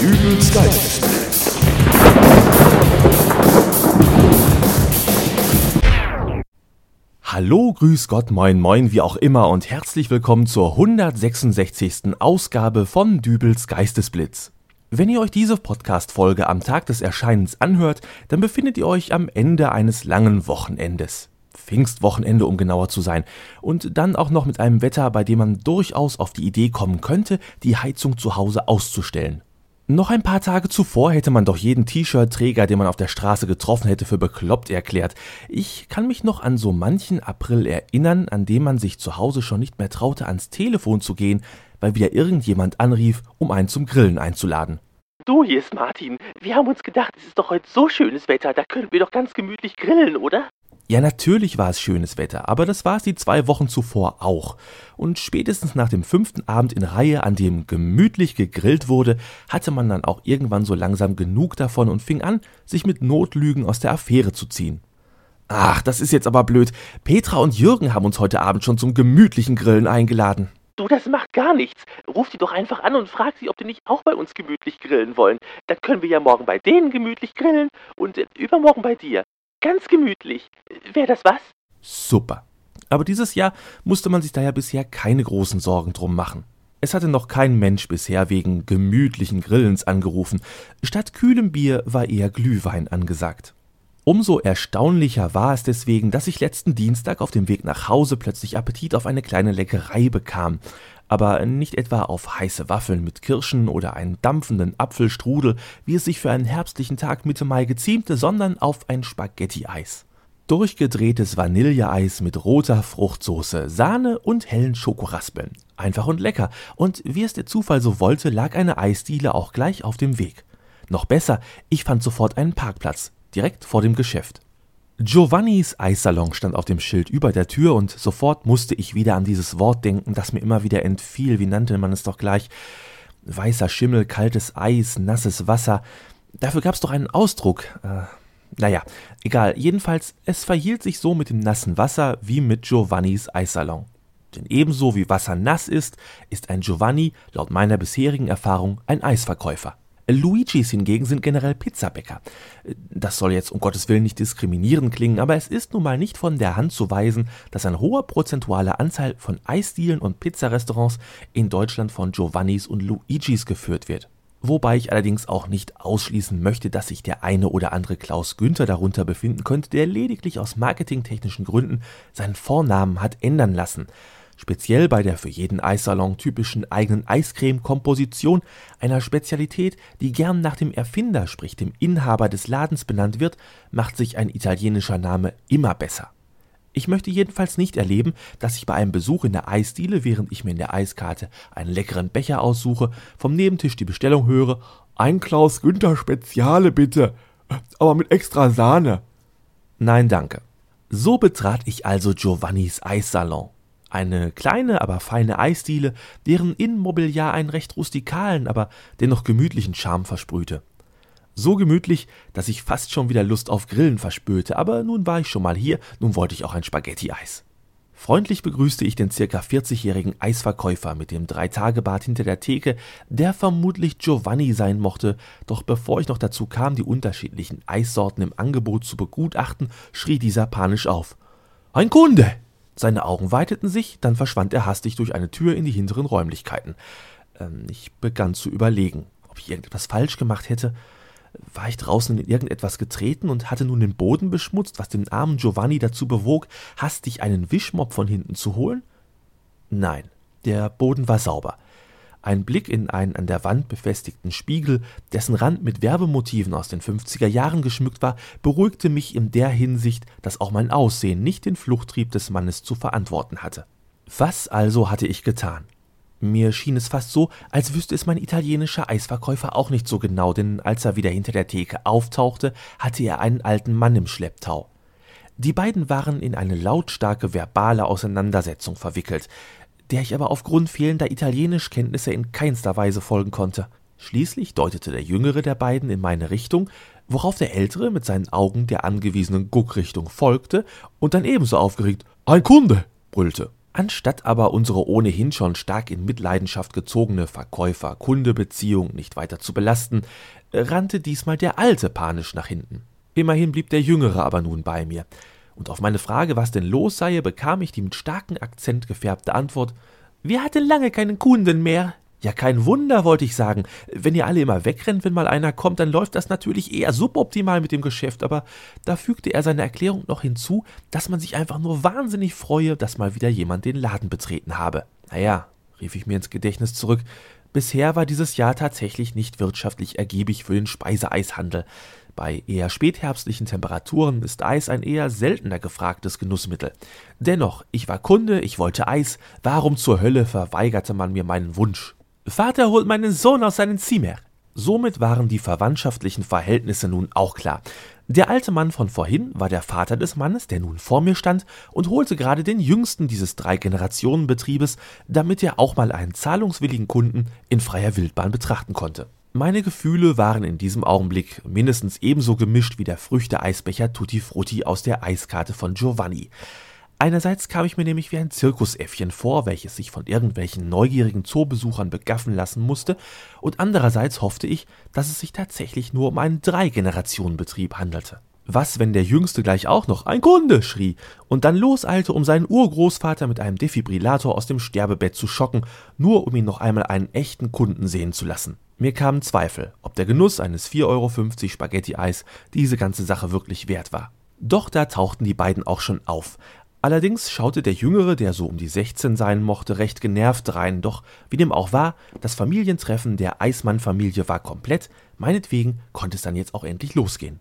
Dübels Geistesblitz. Hallo, grüß Gott, moin, moin, wie auch immer und herzlich willkommen zur 166. Ausgabe von Dübels Geistesblitz. Wenn ihr euch diese Podcast-Folge am Tag des Erscheinens anhört, dann befindet ihr euch am Ende eines langen Wochenendes. Pfingstwochenende, um genauer zu sein. Und dann auch noch mit einem Wetter, bei dem man durchaus auf die Idee kommen könnte, die Heizung zu Hause auszustellen. Noch ein paar Tage zuvor hätte man doch jeden T-Shirt-Träger, den man auf der Straße getroffen hätte, für bekloppt erklärt. Ich kann mich noch an so manchen April erinnern, an dem man sich zu Hause schon nicht mehr traute, ans Telefon zu gehen, weil wieder irgendjemand anrief, um einen zum Grillen einzuladen. Du, hier ist Martin. Wir haben uns gedacht, es ist doch heute so schönes Wetter, da können wir doch ganz gemütlich grillen, oder? Ja, natürlich war es schönes Wetter, aber das war es die zwei Wochen zuvor auch. Und spätestens nach dem fünften Abend in Reihe, an dem gemütlich gegrillt wurde, hatte man dann auch irgendwann so langsam genug davon und fing an, sich mit Notlügen aus der Affäre zu ziehen. Ach, das ist jetzt aber blöd. Petra und Jürgen haben uns heute Abend schon zum gemütlichen Grillen eingeladen. Du, das macht gar nichts. Ruf die doch einfach an und frag sie, ob die nicht auch bei uns gemütlich grillen wollen. Dann können wir ja morgen bei denen gemütlich grillen und übermorgen bei dir. Ganz gemütlich. Wäre das was? Super. Aber dieses Jahr musste man sich daher bisher keine großen Sorgen drum machen. Es hatte noch kein Mensch bisher wegen gemütlichen Grillens angerufen. Statt kühlem Bier war eher Glühwein angesagt. Umso erstaunlicher war es deswegen, dass ich letzten Dienstag auf dem Weg nach Hause plötzlich Appetit auf eine kleine Leckerei bekam, aber nicht etwa auf heiße Waffeln mit Kirschen oder einen dampfenden Apfelstrudel, wie es sich für einen herbstlichen Tag Mitte Mai geziemte, sondern auf ein Spaghetti-Eis. Durchgedrehtes Vanilleeis mit roter Fruchtsoße, Sahne und hellen Schokoraspeln. Einfach und lecker. Und wie es der Zufall so wollte, lag eine Eisdiele auch gleich auf dem Weg. Noch besser, ich fand sofort einen Parkplatz, direkt vor dem Geschäft. Giovannis Eissalon stand auf dem Schild über der Tür und sofort musste ich wieder an dieses Wort denken, das mir immer wieder entfiel. Wie nannte man es doch gleich? Weißer Schimmel, kaltes Eis, nasses Wasser. Dafür gab's doch einen Ausdruck. Äh, naja, egal. Jedenfalls, es verhielt sich so mit dem nassen Wasser wie mit Giovannis Eissalon. Denn ebenso wie Wasser nass ist, ist ein Giovanni laut meiner bisherigen Erfahrung ein Eisverkäufer. Luigis hingegen sind generell Pizzabäcker. Das soll jetzt um Gottes Willen nicht diskriminierend klingen, aber es ist nun mal nicht von der Hand zu weisen, dass ein hoher prozentualer Anteil von Eisdielen und Pizzarestaurants in Deutschland von Giovannis und Luigis geführt wird. Wobei ich allerdings auch nicht ausschließen möchte, dass sich der eine oder andere Klaus Günther darunter befinden könnte, der lediglich aus marketingtechnischen Gründen seinen Vornamen hat ändern lassen speziell bei der für jeden Eissalon typischen eigenen Eiscreme-Komposition, einer Spezialität, die gern nach dem Erfinder, sprich dem Inhaber des Ladens benannt wird, macht sich ein italienischer Name immer besser. Ich möchte jedenfalls nicht erleben, dass ich bei einem Besuch in der Eisdiele, während ich mir in der Eiskarte einen leckeren Becher aussuche, vom Nebentisch die Bestellung höre, ein Klaus Günther Speziale bitte, aber mit extra Sahne. Nein, danke. So betrat ich also Giovannis Eissalon. Eine kleine, aber feine Eisdiele, deren Innenmobiliar einen recht rustikalen, aber dennoch gemütlichen Charme versprühte. So gemütlich, dass ich fast schon wieder Lust auf Grillen verspürte, aber nun war ich schon mal hier, nun wollte ich auch ein Spaghetti-Eis. Freundlich begrüßte ich den circa 40-jährigen Eisverkäufer mit dem Dreitagebart hinter der Theke, der vermutlich Giovanni sein mochte, doch bevor ich noch dazu kam, die unterschiedlichen Eissorten im Angebot zu begutachten, schrie dieser panisch auf. Ein Kunde! Seine Augen weiteten sich, dann verschwand er hastig durch eine Tür in die hinteren Räumlichkeiten. Ähm, ich begann zu überlegen, ob ich irgendetwas falsch gemacht hätte. War ich draußen in irgendetwas getreten und hatte nun den Boden beschmutzt, was den armen Giovanni dazu bewog, hastig einen Wischmopp von hinten zu holen? Nein, der Boden war sauber. Ein Blick in einen an der Wand befestigten Spiegel, dessen Rand mit Werbemotiven aus den 50er Jahren geschmückt war, beruhigte mich in der Hinsicht, dass auch mein Aussehen nicht den Fluchttrieb des Mannes zu verantworten hatte. Was also hatte ich getan? Mir schien es fast so, als wüsste es mein italienischer Eisverkäufer auch nicht so genau, denn als er wieder hinter der Theke auftauchte, hatte er einen alten Mann im Schlepptau. Die beiden waren in eine lautstarke verbale Auseinandersetzung verwickelt der ich aber aufgrund fehlender Italienischkenntnisse in keinster Weise folgen konnte. Schließlich deutete der jüngere der beiden in meine Richtung, worauf der ältere mit seinen Augen der angewiesenen Guckrichtung folgte und dann ebenso aufgeregt Ein Kunde brüllte. Anstatt aber unsere ohnehin schon stark in Mitleidenschaft gezogene Verkäufer-Kunde-Beziehung nicht weiter zu belasten, rannte diesmal der Alte panisch nach hinten. Immerhin blieb der Jüngere aber nun bei mir. Und auf meine Frage, was denn los sei, bekam ich die mit starkem Akzent gefärbte Antwort: Wir hatten lange keinen Kunden mehr. Ja, kein Wunder, wollte ich sagen. Wenn ihr alle immer wegrennt, wenn mal einer kommt, dann läuft das natürlich eher suboptimal mit dem Geschäft, aber da fügte er seine Erklärung noch hinzu, dass man sich einfach nur wahnsinnig freue, dass mal wieder jemand den Laden betreten habe. Naja, rief ich mir ins Gedächtnis zurück, bisher war dieses Jahr tatsächlich nicht wirtschaftlich ergiebig für den Speiseeishandel. Bei eher spätherbstlichen Temperaturen ist Eis ein eher seltener gefragtes Genussmittel. Dennoch, ich war Kunde, ich wollte Eis, warum zur Hölle verweigerte man mir meinen Wunsch? Vater holt meinen Sohn aus seinem Zimmer. Somit waren die verwandtschaftlichen Verhältnisse nun auch klar. Der alte Mann von vorhin war der Vater des Mannes, der nun vor mir stand und holte gerade den jüngsten dieses Drei-Generationen-Betriebes, damit er auch mal einen zahlungswilligen Kunden in freier Wildbahn betrachten konnte. Meine Gefühle waren in diesem Augenblick mindestens ebenso gemischt wie der Früchte-Eisbecher Tutti Frutti aus der Eiskarte von Giovanni. Einerseits kam ich mir nämlich wie ein Zirkusäffchen vor, welches sich von irgendwelchen neugierigen Zoobesuchern begaffen lassen musste, und andererseits hoffte ich, dass es sich tatsächlich nur um einen Drei-Generationen-Betrieb handelte. Was, wenn der Jüngste gleich auch noch ein Kunde schrie und dann loseilte, um seinen Urgroßvater mit einem Defibrillator aus dem Sterbebett zu schocken, nur um ihn noch einmal einen echten Kunden sehen zu lassen. Mir kamen Zweifel, ob der Genuss eines 4,50 Euro Spaghetti-Eis diese ganze Sache wirklich wert war. Doch da tauchten die beiden auch schon auf, Allerdings schaute der Jüngere, der so um die 16 sein mochte, recht genervt rein, doch wie dem auch war, das Familientreffen der Eismann-Familie war komplett, meinetwegen konnte es dann jetzt auch endlich losgehen.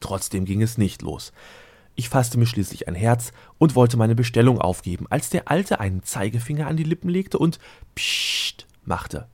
Trotzdem ging es nicht los. Ich fasste mir schließlich ein Herz und wollte meine Bestellung aufgeben, als der Alte einen Zeigefinger an die Lippen legte und Psst machte.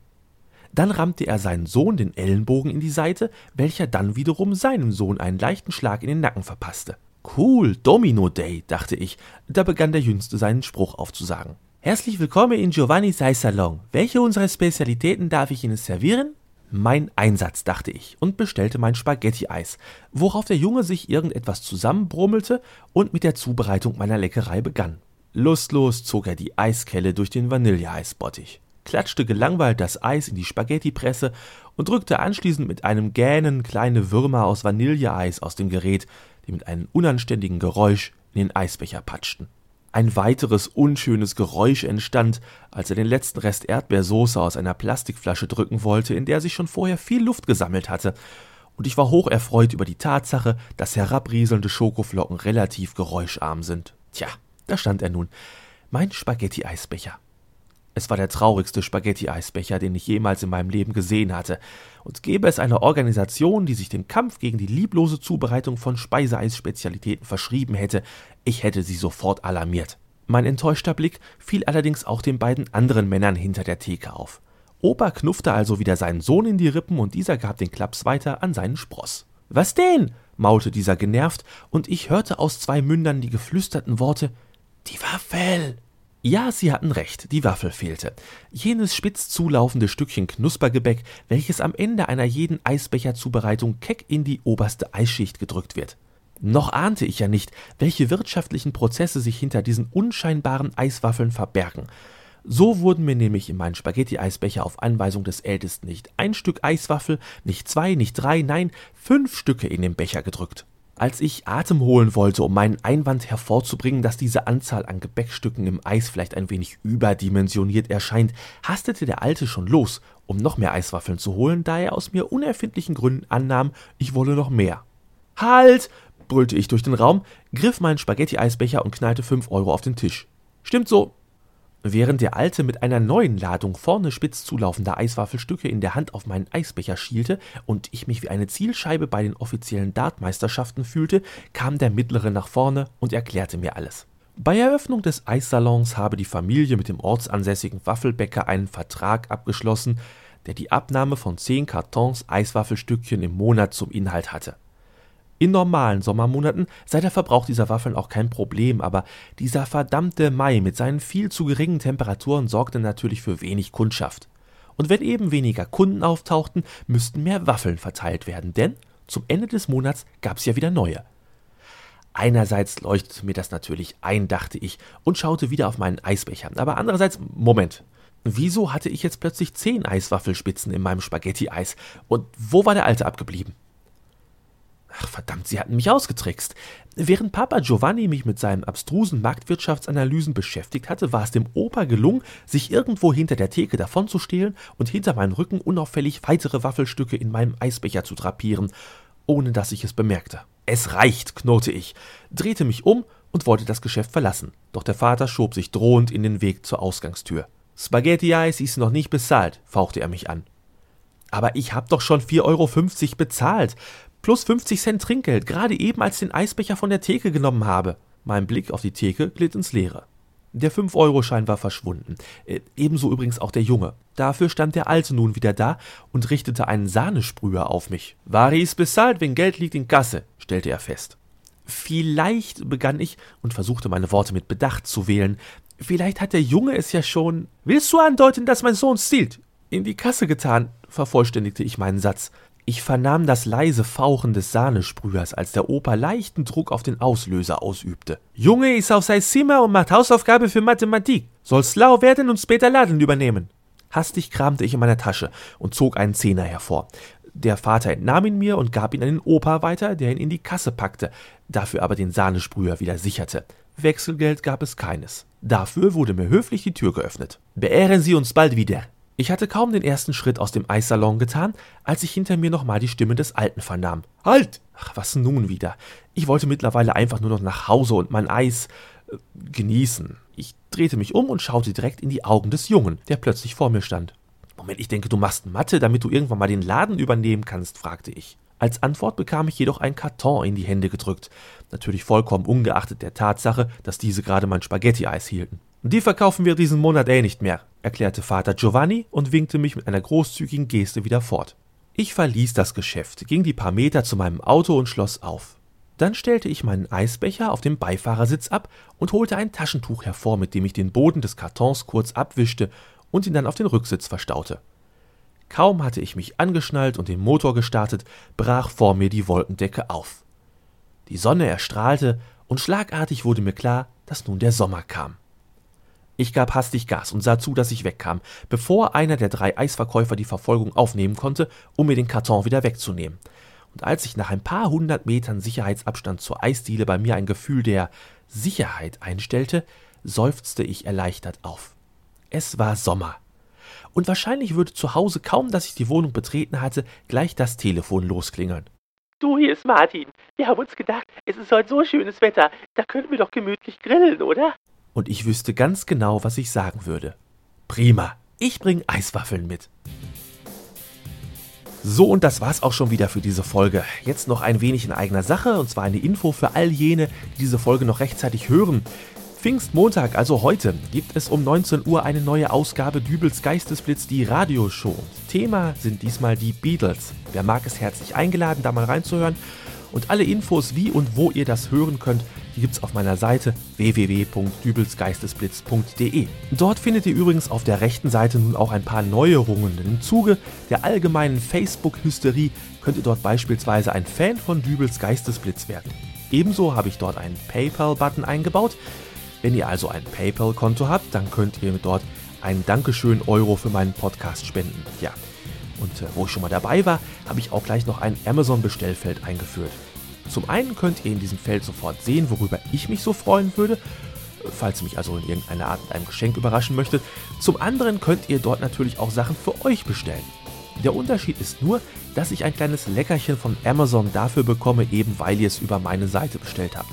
Dann rammte er seinen Sohn den Ellenbogen in die Seite, welcher dann wiederum seinem Sohn einen leichten Schlag in den Nacken verpasste. Cool, Domino Day, dachte ich. Da begann der Jüngste seinen Spruch aufzusagen. Herzlich willkommen in Giovannis Eissalon. Welche unserer Spezialitäten darf ich Ihnen servieren? Mein Einsatz, dachte ich und bestellte mein Spaghetti-Eis, worauf der Junge sich irgendetwas zusammenbrummelte und mit der Zubereitung meiner Leckerei begann. Lustlos zog er die Eiskelle durch den Vanilleeisbottich, klatschte gelangweilt das Eis in die Spaghettipresse und drückte anschließend mit einem Gähnen kleine Würmer aus Vanilleeis aus dem Gerät, die mit einem unanständigen Geräusch in den Eisbecher patschten. Ein weiteres unschönes Geräusch entstand, als er den letzten Rest Erdbeersoße aus einer Plastikflasche drücken wollte, in der sich schon vorher viel Luft gesammelt hatte, und ich war hoch erfreut über die Tatsache, dass herabrieselnde Schokoflocken relativ geräuscharm sind. Tja, da stand er nun, mein Spaghetti-Eisbecher. Es war der traurigste Spaghetti-Eisbecher, den ich jemals in meinem Leben gesehen hatte. Und gäbe es eine Organisation, die sich dem Kampf gegen die lieblose Zubereitung von Speiseeisspezialitäten verschrieben hätte, ich hätte sie sofort alarmiert. Mein enttäuschter Blick fiel allerdings auch den beiden anderen Männern hinter der Theke auf. Opa knuffte also wieder seinen Sohn in die Rippen und dieser gab den Klaps weiter an seinen Spross. Was denn? maulte dieser genervt, und ich hörte aus zwei Mündern die geflüsterten Worte Die Waffel. Ja, Sie hatten recht, die Waffel fehlte. Jenes spitz zulaufende Stückchen Knuspergebäck, welches am Ende einer jeden Eisbecherzubereitung keck in die oberste Eisschicht gedrückt wird. Noch ahnte ich ja nicht, welche wirtschaftlichen Prozesse sich hinter diesen unscheinbaren Eiswaffeln verbergen. So wurden mir nämlich in meinen Spaghetti-Eisbecher auf Anweisung des Ältesten nicht ein Stück Eiswaffel, nicht zwei, nicht drei, nein, fünf Stücke in den Becher gedrückt. Als ich Atem holen wollte, um meinen Einwand hervorzubringen, dass diese Anzahl an Gebäckstücken im Eis vielleicht ein wenig überdimensioniert erscheint, hastete der Alte schon los, um noch mehr Eiswaffeln zu holen, da er aus mir unerfindlichen Gründen annahm, ich wolle noch mehr. Halt! brüllte ich durch den Raum, griff meinen Spaghetti-Eisbecher und knallte fünf Euro auf den Tisch. Stimmt so, Während der Alte mit einer neuen Ladung vorne spitz zulaufender Eiswaffelstücke in der Hand auf meinen Eisbecher schielte und ich mich wie eine Zielscheibe bei den offiziellen Dartmeisterschaften fühlte, kam der Mittlere nach vorne und erklärte mir alles. Bei Eröffnung des Eissalons habe die Familie mit dem ortsansässigen Waffelbäcker einen Vertrag abgeschlossen, der die Abnahme von zehn Kartons Eiswaffelstückchen im Monat zum Inhalt hatte. In normalen Sommermonaten sei der Verbrauch dieser Waffeln auch kein Problem, aber dieser verdammte Mai mit seinen viel zu geringen Temperaturen sorgte natürlich für wenig Kundschaft. Und wenn eben weniger Kunden auftauchten, müssten mehr Waffeln verteilt werden, denn zum Ende des Monats gab es ja wieder neue. Einerseits leuchtete mir das natürlich ein, dachte ich, und schaute wieder auf meinen Eisbecher. Aber andererseits, Moment. Wieso hatte ich jetzt plötzlich zehn Eiswaffelspitzen in meinem Spaghetti-Eis? Und wo war der alte abgeblieben? Ach verdammt, sie hatten mich ausgetrickst. Während Papa Giovanni mich mit seinen abstrusen Marktwirtschaftsanalysen beschäftigt hatte, war es dem Opa gelungen, sich irgendwo hinter der Theke davonzustehlen und hinter meinem Rücken unauffällig weitere Waffelstücke in meinem Eisbecher zu drapieren, ohne dass ich es bemerkte. Es reicht, knurrte ich, drehte mich um und wollte das Geschäft verlassen. Doch der Vater schob sich drohend in den Weg zur Ausgangstür. Spaghetti-Eis ist noch nicht bezahlt, fauchte er mich an. Aber ich hab doch schon 4,50 Euro bezahlt plus 50 Cent Trinkgeld, gerade eben als ich den Eisbecher von der Theke genommen habe. Mein Blick auf die Theke glitt ins Leere. Der 5-Euro-Schein war verschwunden. Äh, ebenso übrigens auch der Junge. Dafür stand der Alte nun wieder da und richtete einen Sahnesprüher auf mich. Wari ist bezahlt, wenn Geld liegt in Kasse, stellte er fest. Vielleicht, begann ich und versuchte meine Worte mit Bedacht zu wählen. Vielleicht hat der Junge es ja schon. Willst du andeuten, dass mein Sohn stiehlt? In die Kasse getan, vervollständigte ich meinen Satz. Ich vernahm das leise Fauchen des Sahnesprühers, als der Opa leichten Druck auf den Auslöser ausübte. Junge ist auf sein Zimmer und macht Hausaufgabe für Mathematik. Soll schlau werden und später Laden übernehmen. Hastig kramte ich in meiner Tasche und zog einen Zehner hervor. Der Vater entnahm ihn mir und gab ihn an den Opa weiter, der ihn in die Kasse packte, dafür aber den Sahnesprüher wieder sicherte. Wechselgeld gab es keines. Dafür wurde mir höflich die Tür geöffnet. Beehren Sie uns bald wieder, ich hatte kaum den ersten Schritt aus dem Eissalon getan, als ich hinter mir nochmal die Stimme des Alten vernahm. Halt! Ach, was nun wieder? Ich wollte mittlerweile einfach nur noch nach Hause und mein Eis äh, genießen. Ich drehte mich um und schaute direkt in die Augen des Jungen, der plötzlich vor mir stand. Moment, ich denke, du machst Mathe, damit du irgendwann mal den Laden übernehmen kannst, fragte ich. Als Antwort bekam ich jedoch ein Karton in die Hände gedrückt, natürlich vollkommen ungeachtet der Tatsache, dass diese gerade mein Spaghetti-Eis hielten. Die verkaufen wir diesen Monat eh nicht mehr, erklärte Vater Giovanni und winkte mich mit einer großzügigen Geste wieder fort. Ich verließ das Geschäft, ging die paar Meter zu meinem Auto und schloss auf. Dann stellte ich meinen Eisbecher auf dem Beifahrersitz ab und holte ein Taschentuch hervor, mit dem ich den Boden des Kartons kurz abwischte und ihn dann auf den Rücksitz verstaute. Kaum hatte ich mich angeschnallt und den Motor gestartet, brach vor mir die Wolkendecke auf. Die Sonne erstrahlte und schlagartig wurde mir klar, dass nun der Sommer kam. Ich gab hastig Gas und sah zu, dass ich wegkam, bevor einer der drei Eisverkäufer die Verfolgung aufnehmen konnte, um mir den Karton wieder wegzunehmen. Und als ich nach ein paar hundert Metern Sicherheitsabstand zur Eisdiele bei mir ein Gefühl der Sicherheit einstellte, seufzte ich erleichtert auf. Es war Sommer. Und wahrscheinlich würde zu Hause kaum, dass ich die Wohnung betreten hatte, gleich das Telefon losklingeln. Du, hier ist Martin. Wir haben uns gedacht, es ist heute so schönes Wetter, da können wir doch gemütlich grillen, oder? Und ich wüsste ganz genau, was ich sagen würde. Prima, ich bring Eiswaffeln mit. So, und das war's auch schon wieder für diese Folge. Jetzt noch ein wenig in eigener Sache, und zwar eine Info für all jene, die diese Folge noch rechtzeitig hören. Pfingstmontag, also heute, gibt es um 19 Uhr eine neue Ausgabe Dübels Geistesblitz, die Radioshow. Thema sind diesmal die Beatles. Wer mag es herzlich eingeladen, da mal reinzuhören. Und alle Infos, wie und wo ihr das hören könnt, die gibt es auf meiner Seite www.dübelsgeistesblitz.de. Dort findet ihr übrigens auf der rechten Seite nun auch ein paar Neuerungen. Im Zuge der allgemeinen Facebook-Hysterie könnt ihr dort beispielsweise ein Fan von Dübels Geistesblitz werden. Ebenso habe ich dort einen PayPal-Button eingebaut. Wenn ihr also ein PayPal-Konto habt, dann könnt ihr dort einen Dankeschön Euro für meinen Podcast spenden. Ja. Und äh, wo ich schon mal dabei war, habe ich auch gleich noch ein Amazon-Bestellfeld eingeführt. Zum einen könnt ihr in diesem Feld sofort sehen, worüber ich mich so freuen würde, falls ihr mich also in irgendeiner Art mit einem Geschenk überraschen möchtet. Zum anderen könnt ihr dort natürlich auch Sachen für euch bestellen. Der Unterschied ist nur, dass ich ein kleines Leckerchen von Amazon dafür bekomme, eben weil ihr es über meine Seite bestellt habt.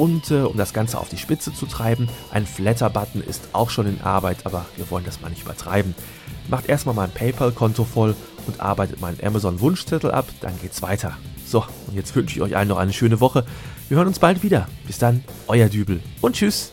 Und äh, um das Ganze auf die Spitze zu treiben, ein Flatter-Button ist auch schon in Arbeit, aber wir wollen das mal nicht übertreiben. Macht erstmal mein PayPal-Konto voll und arbeitet meinen Amazon-Wunschzettel ab, dann geht's weiter. So, und jetzt wünsche ich euch allen noch eine schöne Woche. Wir hören uns bald wieder. Bis dann, euer Dübel und tschüss.